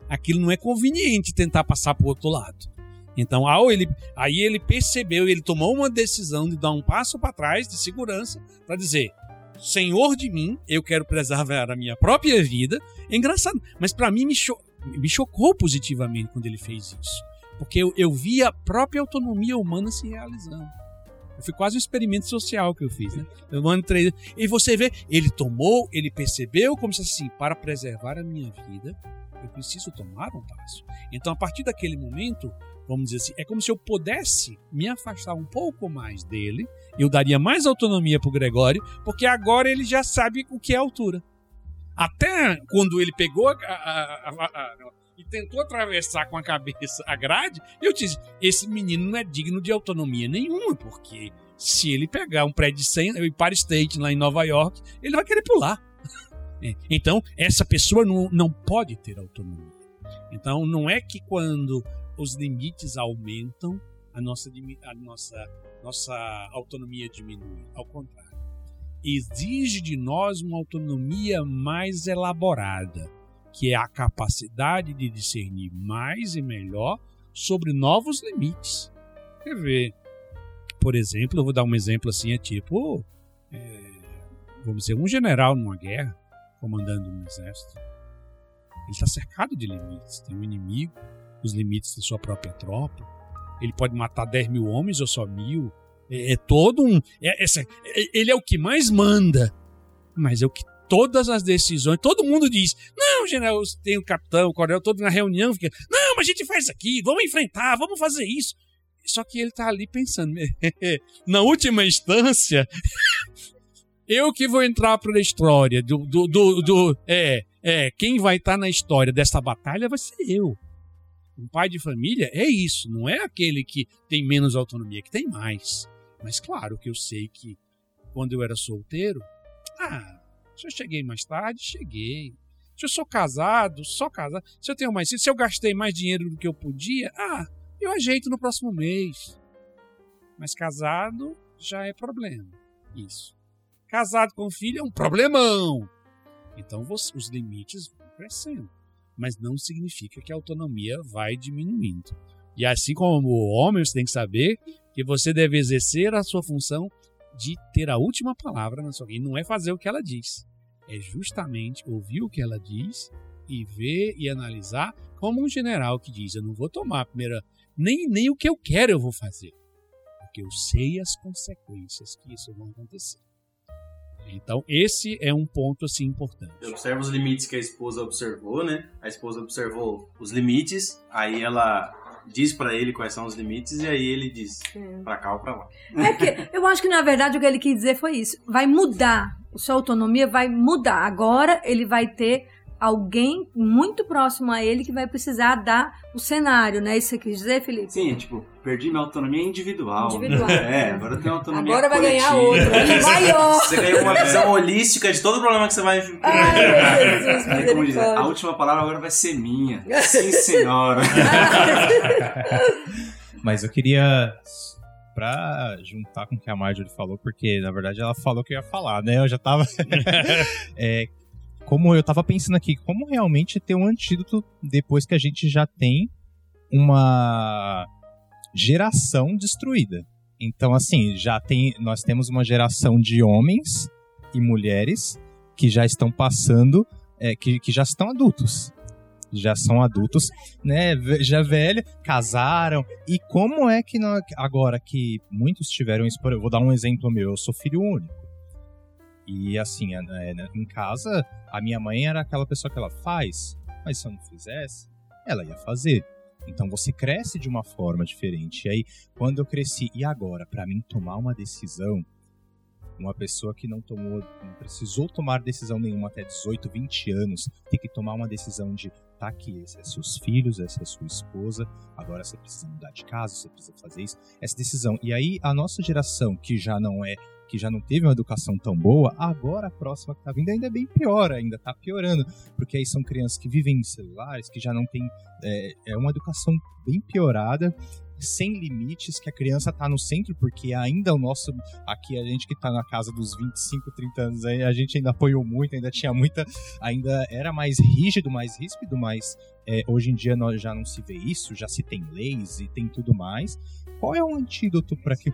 aquilo não é conveniente tentar passar para o outro lado. Então, ao ele, aí ele percebeu, ele tomou uma decisão de dar um passo para trás de segurança para dizer: Senhor de mim, eu quero preservar a minha própria vida. É engraçado, mas para mim me, cho me chocou positivamente quando ele fez isso, porque eu, eu vi a própria autonomia humana se realizando. Foi quase um experimento social que eu fiz, né? Eu entrei, e você vê, ele tomou, ele percebeu como se assim, para preservar a minha vida, eu preciso tomar um passo. Então, a partir daquele momento, vamos dizer assim, é como se eu pudesse me afastar um pouco mais dele, eu daria mais autonomia para o Gregório, porque agora ele já sabe o que é altura. Até quando ele pegou a, a, a, e tentou atravessar com a cabeça a grade, eu disse: esse menino não é digno de autonomia nenhuma, porque se ele pegar um prédio de 100, o Empire State lá em Nova York, ele vai querer pular. Então, essa pessoa não, não pode ter autonomia. Então, não é que quando os limites aumentam, a nossa, a nossa, nossa autonomia diminui. Ao contrário. Exige de nós uma autonomia mais elaborada, que é a capacidade de discernir mais e melhor sobre novos limites. Quer ver? Por exemplo, eu vou dar um exemplo assim, é tipo, é, vamos dizer, um general numa guerra, comandando um exército. Ele está cercado de limites. Tem um inimigo, os limites da sua própria tropa. Ele pode matar 10 mil homens ou só mil. É, é todo um. É, é, ele é o que mais manda, mas é o que todas as decisões. Todo mundo diz: não, general, tem o capitão, o coronel, todo na reunião fica: não, mas a gente faz aqui, vamos enfrentar, vamos fazer isso. Só que ele está ali pensando: na última instância, eu que vou entrar para a história do, do, do, do, é, é, quem vai estar tá na história dessa batalha vai ser eu. Um pai de família é isso, não é aquele que tem menos autonomia, que tem mais. Mas claro que eu sei que quando eu era solteiro, ah, se eu cheguei mais tarde, cheguei. Se eu sou casado, só casado. Se eu tenho mais, se eu gastei mais dinheiro do que eu podia, ah, eu ajeito no próximo mês. Mas casado já é problema. Isso. Casado com filho é um problemão. Então os limites vão crescendo. Mas não significa que a autonomia vai diminuindo. E assim como o homem, você tem que saber que você deve exercer a sua função de ter a última palavra na sua vida. E não é fazer o que ela diz. É justamente ouvir o que ela diz e ver e analisar como um general que diz: Eu não vou tomar a primeira. Nem, nem o que eu quero eu vou fazer. Porque eu sei as consequências que isso vão acontecer. Então, esse é um ponto assim importante. Eu observo os limites que a esposa observou, né? A esposa observou os limites, aí ela diz para ele quais são os limites e aí ele diz É. para cá ou para lá. É porque eu acho que na verdade o que ele quis dizer foi isso. Vai mudar. Sua autonomia vai mudar. Agora ele vai ter alguém muito próximo a ele que vai precisar dar o cenário, né? Isso que você quis dizer, Felipe? Sim, tipo, perdi minha autonomia individual. Individual. É, agora eu tenho autonomia Agora vai ganhar coletiva. outra. Maior. Você ganha uma visão holística de todo o problema que você vai Ai, Jesus, Aí, como diz, a misericórdia. última palavra agora vai ser minha. Sim, senhora. Mas eu queria, pra juntar com o que a Marjorie falou, porque na verdade ela falou que eu ia falar, né? Eu já tava. É, como eu tava pensando aqui, como realmente ter um antídoto depois que a gente já tem uma geração destruída. Então, assim, já tem, nós temos uma geração de homens e mulheres que já estão passando, é, que, que já estão adultos. Já são adultos, né? Já velho, casaram. E como é que nós, agora que muitos tiveram isso? Eu vou dar um exemplo meu. Eu sou filho único. E assim, é, né, em casa, a minha mãe era aquela pessoa que ela faz, mas se eu não fizesse, ela ia fazer. Então você cresce de uma forma diferente. E aí, quando eu cresci, e agora, para mim tomar uma decisão, uma pessoa que não tomou, não precisou tomar decisão nenhuma até 18, 20 anos, tem que tomar uma decisão de tá aqui, esses é seus filhos, essa é sua esposa, agora você precisa mudar de casa, você precisa fazer isso, essa decisão. E aí a nossa geração, que já não é que já não teve uma educação tão boa, agora a próxima que tá vindo ainda é bem pior, ainda tá piorando, porque aí são crianças que vivem em celulares, que já não tem é, é uma educação bem piorada, sem limites, que a criança tá no centro, porque ainda o nosso, aqui a gente que tá na casa dos 25, 30 anos, a gente ainda apoiou muito, ainda tinha muita, ainda era mais rígido, mais ríspido, mas é, hoje em dia nós já não se vê isso, já se tem leis e tem tudo mais. Qual é o antídoto para que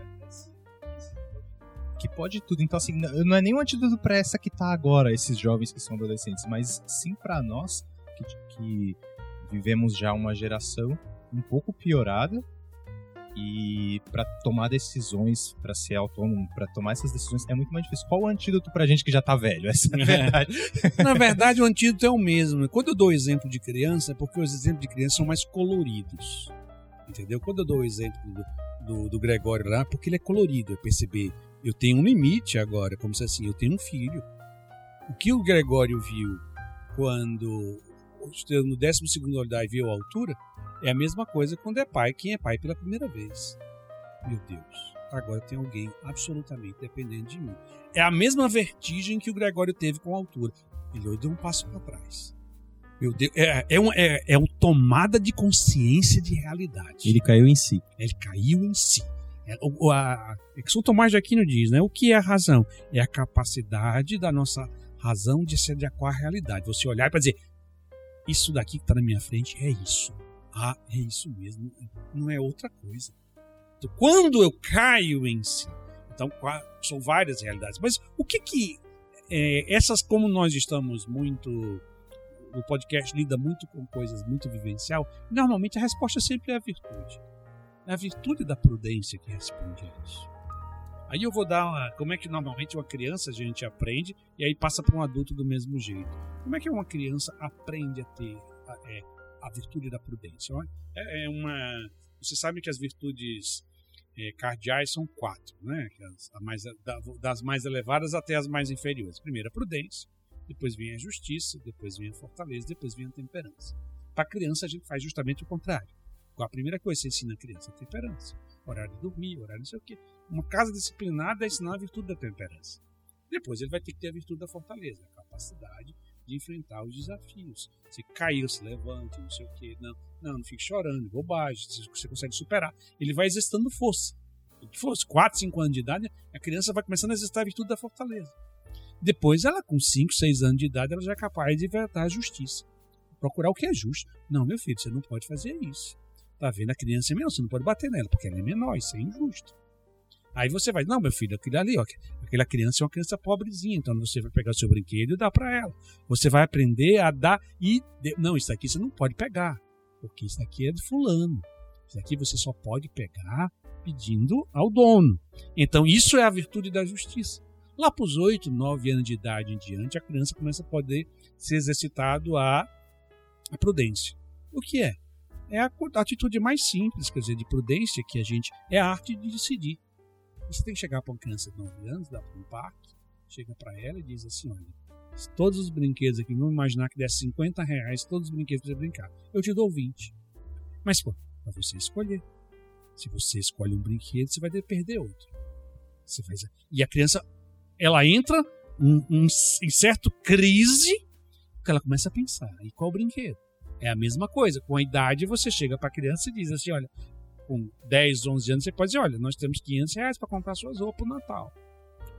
que pode tudo. Então, assim, não é nem um antídoto para essa que tá agora, esses jovens que são adolescentes, mas sim para nós que, que vivemos já uma geração um pouco piorada e para tomar decisões, para ser autônomo, para tomar essas decisões é muito mais difícil. Qual o antídoto pra gente que já tá velho? Essa é a verdade. Na verdade, o antídoto é o mesmo. Quando eu dou exemplo de criança, é porque os exemplos de criança são mais coloridos. Entendeu? Quando eu dou o exemplo do, do, do Gregório lá, porque ele é colorido, é perceber eu tenho um limite agora, como se assim, eu tenho um filho. O que o Gregório viu quando no 12 andar viu a altura é a mesma coisa quando é pai, quem é pai pela primeira vez. Meu Deus, agora tem alguém absolutamente dependente de mim. É a mesma vertigem que o Gregório teve com a altura. Ele deu um passo para trás. Meu Deus, é, é, um, é, é uma tomada de consciência de realidade. Ele caiu em si. Ele caiu em si. É, o, a, é que São Tomás de Aquino diz, né? O que é a razão? É a capacidade da nossa razão de se adequar à realidade. Você olhar para dizer, isso daqui que está na minha frente é isso. Ah, é isso mesmo. Não é outra coisa. Então, quando eu caio em si, então são várias realidades. Mas o que que é, essas, como nós estamos muito o podcast lida muito com coisas muito vivencial, normalmente a resposta sempre é a virtude. É a virtude da prudência que responde a isso. Aí eu vou dar uma. Como é que normalmente uma criança a gente aprende e aí passa para um adulto do mesmo jeito? Como é que uma criança aprende a ter a, é, a virtude da prudência? É, é, uma. Você sabe que as virtudes é, cardeais são quatro, né? As, mais, das mais elevadas até as mais inferiores. Primeiro a prudência, depois vem a justiça, depois vem a fortaleza, depois vem a temperança. Para criança a gente faz justamente o contrário. A primeira coisa que você ensina a criança é a temperança. Horário de dormir, horário não sei o quê. Uma casa disciplinada é ensinar a virtude da temperança. Depois ele vai ter que ter a virtude da fortaleza, a capacidade de enfrentar os desafios. Se caiu, se levante, não sei o quê. Não, não, não fique chorando, bobagem, você consegue superar. Ele vai exercitando força. Se fosse 4, 5 anos de idade, a criança vai começando a exercitar a virtude da fortaleza. Depois, ela com 5, 6 anos de idade, ela já é capaz de enfrentar a justiça. Procurar o que é justo. Não, meu filho, você não pode fazer isso. Tá vendo? A criança é menor, você não pode bater nela, porque ela é menor, isso é injusto. Aí você vai, não, meu filho, aquele ali, ó, aquela criança é uma criança pobrezinha, então você vai pegar o seu brinquedo e dar para ela. Você vai aprender a dar e. Não, isso aqui você não pode pegar, porque isso aqui é de fulano. Isso aqui você só pode pegar pedindo ao dono. Então isso é a virtude da justiça. Lá para os 8, 9 anos de idade em diante, a criança começa a poder ser exercitado a, a prudência. O que é? É a atitude mais simples, quer dizer, de prudência que a gente. É a arte de decidir. Você tem que chegar para uma criança de 9 anos, dá para um parque, chega para ela e diz assim: olha, todos os brinquedos aqui, vamos imaginar que desse 50 reais, todos os brinquedos para você brincar. Eu te dou 20. Mas, pô, para você escolher. Se você escolhe um brinquedo, você vai perder outro. Você faz... E a criança, ela entra em, certo crise, que ela começa a pensar: e qual brinquedo? É a mesma coisa. Com a idade, você chega para a criança e diz assim: olha, com 10, 11 anos, você pode dizer: olha, nós temos 500 reais para comprar suas roupas no Natal.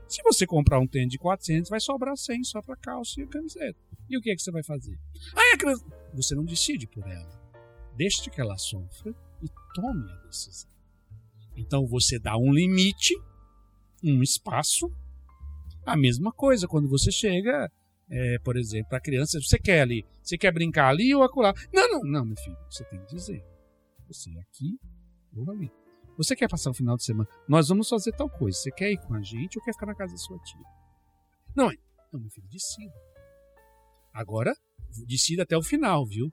Se você comprar um tênis de 400, vai sobrar 100 só para calça e camiseta. E o que é que você vai fazer? Aí a criança, você não decide por ela. Deixe que ela sofra e tome a decisão. Então você dá um limite, um espaço. A mesma coisa quando você chega, é, por exemplo, a criança, você quer ali, você quer brincar ali ou acolá? Não, não, não, meu filho, você tem que dizer. Você é aqui ou ali. Você quer passar o final de semana? Nós vamos fazer tal coisa. Você quer ir com a gente ou quer ficar na casa da sua tia? Não, não, meu filho, decida. Agora, decida até o final, viu?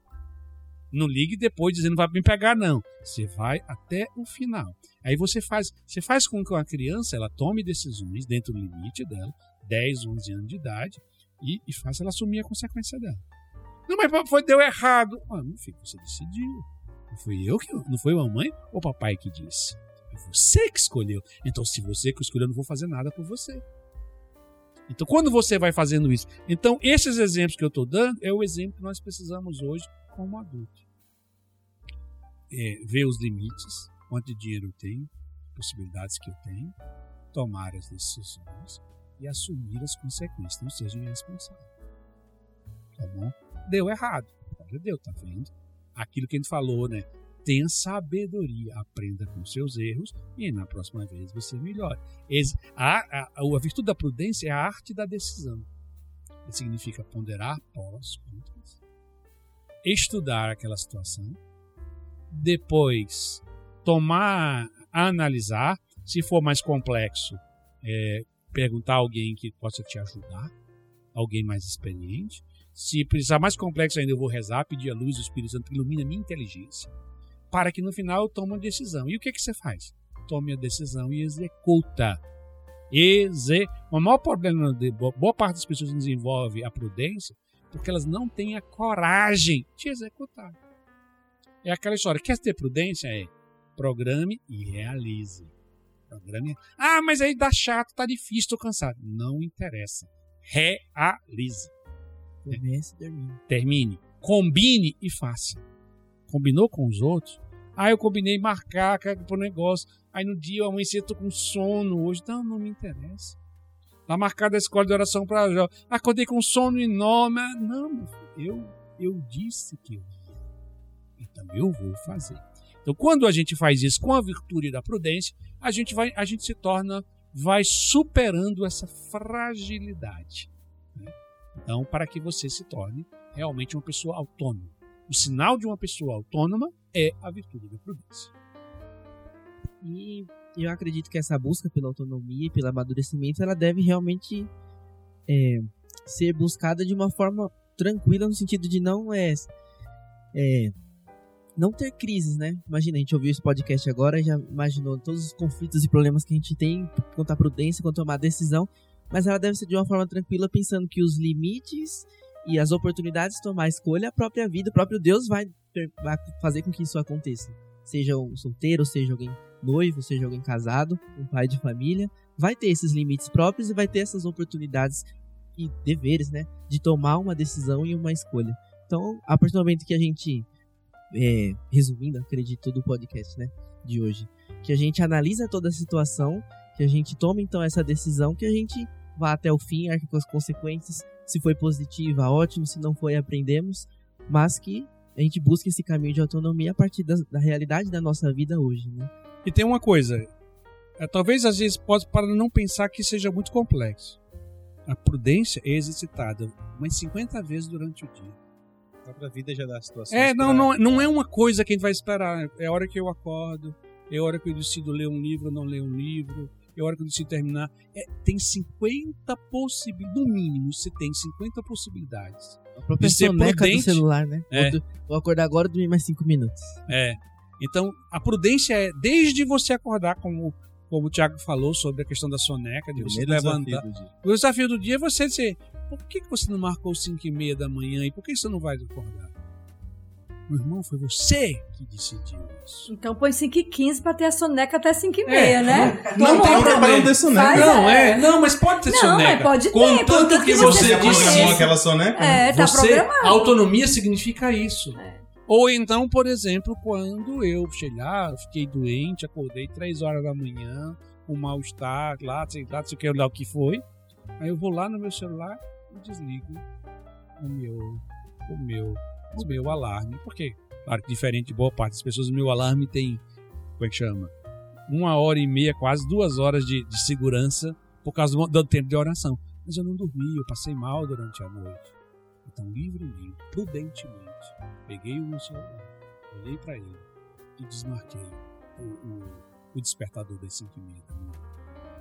Não ligue depois dizendo vai me pegar, não. Você vai até o final. Aí você faz, você faz com que a criança ela tome decisões dentro do limite dela, 10, 11 anos de idade, e, e faz ela assumir a consequência dela. Não, mas foi, deu errado. Ah, meu filho, você decidiu. Não fui eu que. Não foi mamãe ou papai que disse. É você que escolheu. Então, se você que escolheu, eu não vou fazer nada por você. Então, quando você vai fazendo isso. Então, esses exemplos que eu estou dando é o exemplo que nós precisamos hoje como adulto. É, ver os limites, quanto dinheiro eu tenho, possibilidades que eu tenho, tomar as decisões e assumir as consequências. Não seja irresponsável. Tá bom? Deu errado. Deu, tá vendo? aquilo que a gente falou, né? Tenha sabedoria, aprenda com seus erros e na próxima vez você melhore. A, a, a virtude da prudência é a arte da decisão. Significa ponderar pós, contras, estudar aquela situação, depois tomar, analisar, se for mais complexo, é, perguntar a alguém que possa te ajudar, alguém mais experiente, se precisar mais complexo ainda, eu vou rezar, pedir a luz do Espírito Santo que ilumine a minha inteligência, para que no final eu tome uma decisão. E o que, que você faz? Tome a decisão e executa. Exe... O maior problema de boa parte das pessoas que desenvolve a prudência porque elas não têm a coragem de executar. É aquela história. Quer ter prudência? É programe e realize. Programe. Ah, mas aí dá chato, tá difícil, estou cansado. Não interessa. Realize. Comece termine. Termine. Combine e faça. Combinou com os outros? Ah, eu combinei marcar para o negócio. Aí no dia eu amanheci, eu tô com sono hoje. Não, não me interessa. Tá marcada a escola de oração para já. Acordei com sono enorme. Não, eu, eu disse que eu ia. Então eu vou fazer. Então quando a gente faz isso com a virtude da prudência, a gente vai, a gente se torna, vai superando essa fragilidade. Então, para que você se torne realmente uma pessoa autônoma. O sinal de uma pessoa autônoma é a virtude da prudência. E eu acredito que essa busca pela autonomia e pelo amadurecimento, ela deve realmente é, ser buscada de uma forma tranquila, no sentido de não é, é não ter crises, né? Imagina, a gente ouviu esse podcast agora já imaginou todos os conflitos e problemas que a gente tem quanto à prudência, quanto a tomar decisão mas ela deve ser de uma forma tranquila, pensando que os limites e as oportunidades de tomar escolha, a própria vida, o próprio Deus vai, vai fazer com que isso aconteça. Seja um solteiro, seja alguém noivo, seja alguém casado, um pai de família, vai ter esses limites próprios e vai ter essas oportunidades e deveres, né, de tomar uma decisão e uma escolha. Então, a partir do momento que a gente, é, resumindo, acredito, todo o podcast, né, de hoje, que a gente analisa toda a situação, que a gente toma então essa decisão, que a gente vá até o fim, arque com as consequências. Se foi positiva, ótimo. Se não foi, aprendemos. Mas que a gente busque esse caminho de autonomia a partir da, da realidade da nossa vida hoje. Né? E tem uma coisa. É, talvez às vezes pode para não pensar que seja muito complexo. A prudência é exercitada umas 50 vezes durante o dia. A própria vida já dá situações. É, não, não, não é uma coisa que a gente vai esperar. É a hora que eu acordo, é a hora que eu decido ler um livro ou não ler um livro, é hora que eu decido terminar. É, tem 50 possibilidades, no mínimo, você tem 50 possibilidades. A própria soneca do celular, né? É. Vou, vou acordar agora e dormir mais 5 minutos. É. Então, a prudência é desde você acordar, como, como o Thiago falou sobre a questão da soneca, de você levantar. O desafio do dia é você dizer: por que você não marcou 5 e meia da manhã e por que você não vai acordar? Meu irmão, foi você que decidiu isso. Então põe 5 e 15 pra ter a soneca até 5 e meia, é, né? Não, não tem problema ter soneca. Não, é. é. Não, mas pode ter não, soneca. Pode ter. Contanto que, você, você disse aquela soneca. É, tá você, programado. Autonomia significa isso. É. Ou então, por exemplo, quando eu cheguei lá, fiquei doente, acordei 3 horas da manhã, um mal-estar lá, sei lá, sei que lá o que foi. Aí eu vou lá no meu celular e desligo o meu, o meu, o meu alarme. Por quê? Claro que diferente de boa parte das pessoas, o meu alarme tem, como é que chama? Uma hora e meia, quase duas horas de, de segurança por causa do, do tempo de oração. Mas eu não dormi, eu passei mal durante a noite. Então, livremente, prudentemente, peguei o celular, olhei para ele e desmarquei o, o, o despertador das 5 e meia da manhã.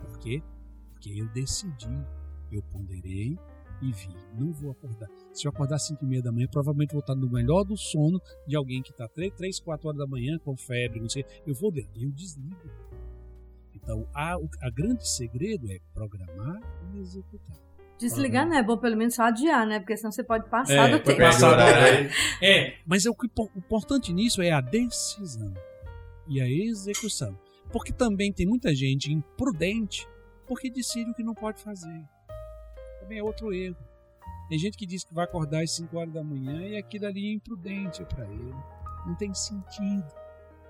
Por quê? Porque eu decidi, eu ponderei e vi. Não vou acordar. Se eu acordar às 5 e meia da manhã, provavelmente vou estar no melhor do sono de alguém que está 3, 3, 4 horas da manhã com febre, não sei. Eu vou e eu desligo. Então, a, a grande segredo é programar e executar. Desligar uhum. não é bom, pelo menos só adiar, né? Porque senão você pode passar é, do tempo. Passar do É, mas é o, que, o importante nisso é a decisão e a execução. Porque também tem muita gente imprudente porque decide o que não pode fazer. Também é outro erro. Tem gente que diz que vai acordar às 5 horas da manhã e aquilo ali é imprudente para ele. Não tem sentido.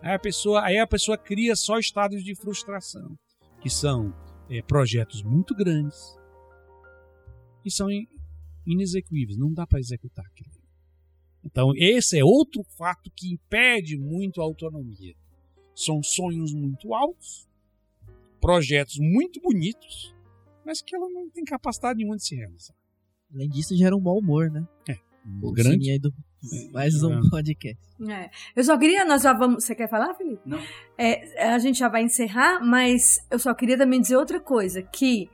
Aí a pessoa, aí a pessoa cria só estados de frustração, que são é, projetos muito grandes e são inexecuíveis. Não dá para executar aquilo. Então, esse é outro fato que impede muito a autonomia. São sonhos muito altos, projetos muito bonitos, mas que ela não tem capacidade nenhuma de se realizar. Além disso, gera um mau humor, né? É. O grande. Aí do, mais um é. podcast. É. Eu só queria, nós já vamos. Você quer falar, Felipe? Não. É, a gente já vai encerrar, mas eu só queria também dizer outra coisa: que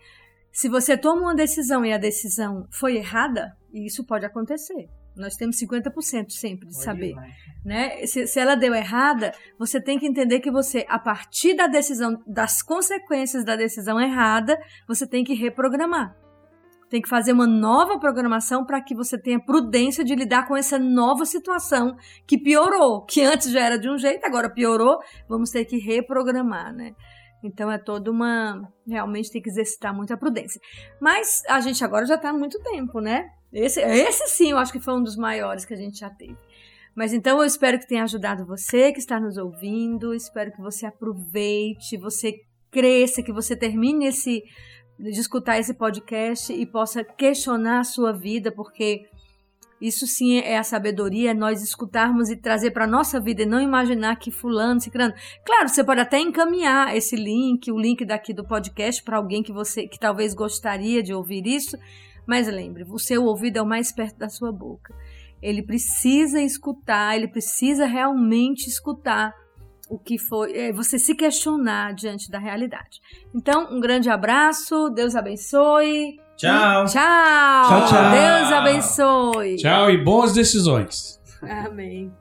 se você toma uma decisão e a decisão foi errada, isso pode acontecer. Nós temos 50% sempre de Pode saber. Né? Se, se, ela deu errada, você tem que entender que você, a partir da decisão, das consequências da decisão errada, você tem que reprogramar. Tem que fazer uma nova programação para que você tenha prudência de lidar com essa nova situação que piorou, que antes já era de um jeito, agora piorou, vamos ter que reprogramar, né? Então é toda uma. Realmente tem que exercitar muita prudência. Mas a gente agora já está há muito tempo, né? Esse, esse sim, eu acho que foi um dos maiores que a gente já teve. Mas então eu espero que tenha ajudado você que está nos ouvindo. Espero que você aproveite, você cresça, que você termine esse de escutar esse podcast e possa questionar a sua vida, porque isso sim é a sabedoria, é nós escutarmos e trazer para a nossa vida e não imaginar que fulano, ciclano. Claro, você pode até encaminhar esse link, o link daqui do podcast para alguém que você que talvez gostaria de ouvir isso, mas lembre, o seu ouvido é o mais perto da sua boca. Ele precisa escutar, ele precisa realmente escutar o que foi, é, você se questionar diante da realidade. Então, um grande abraço, Deus abençoe. Tchau. Tchau. Tchau, tchau. Deus abençoe. Tchau e boas decisões. Amém.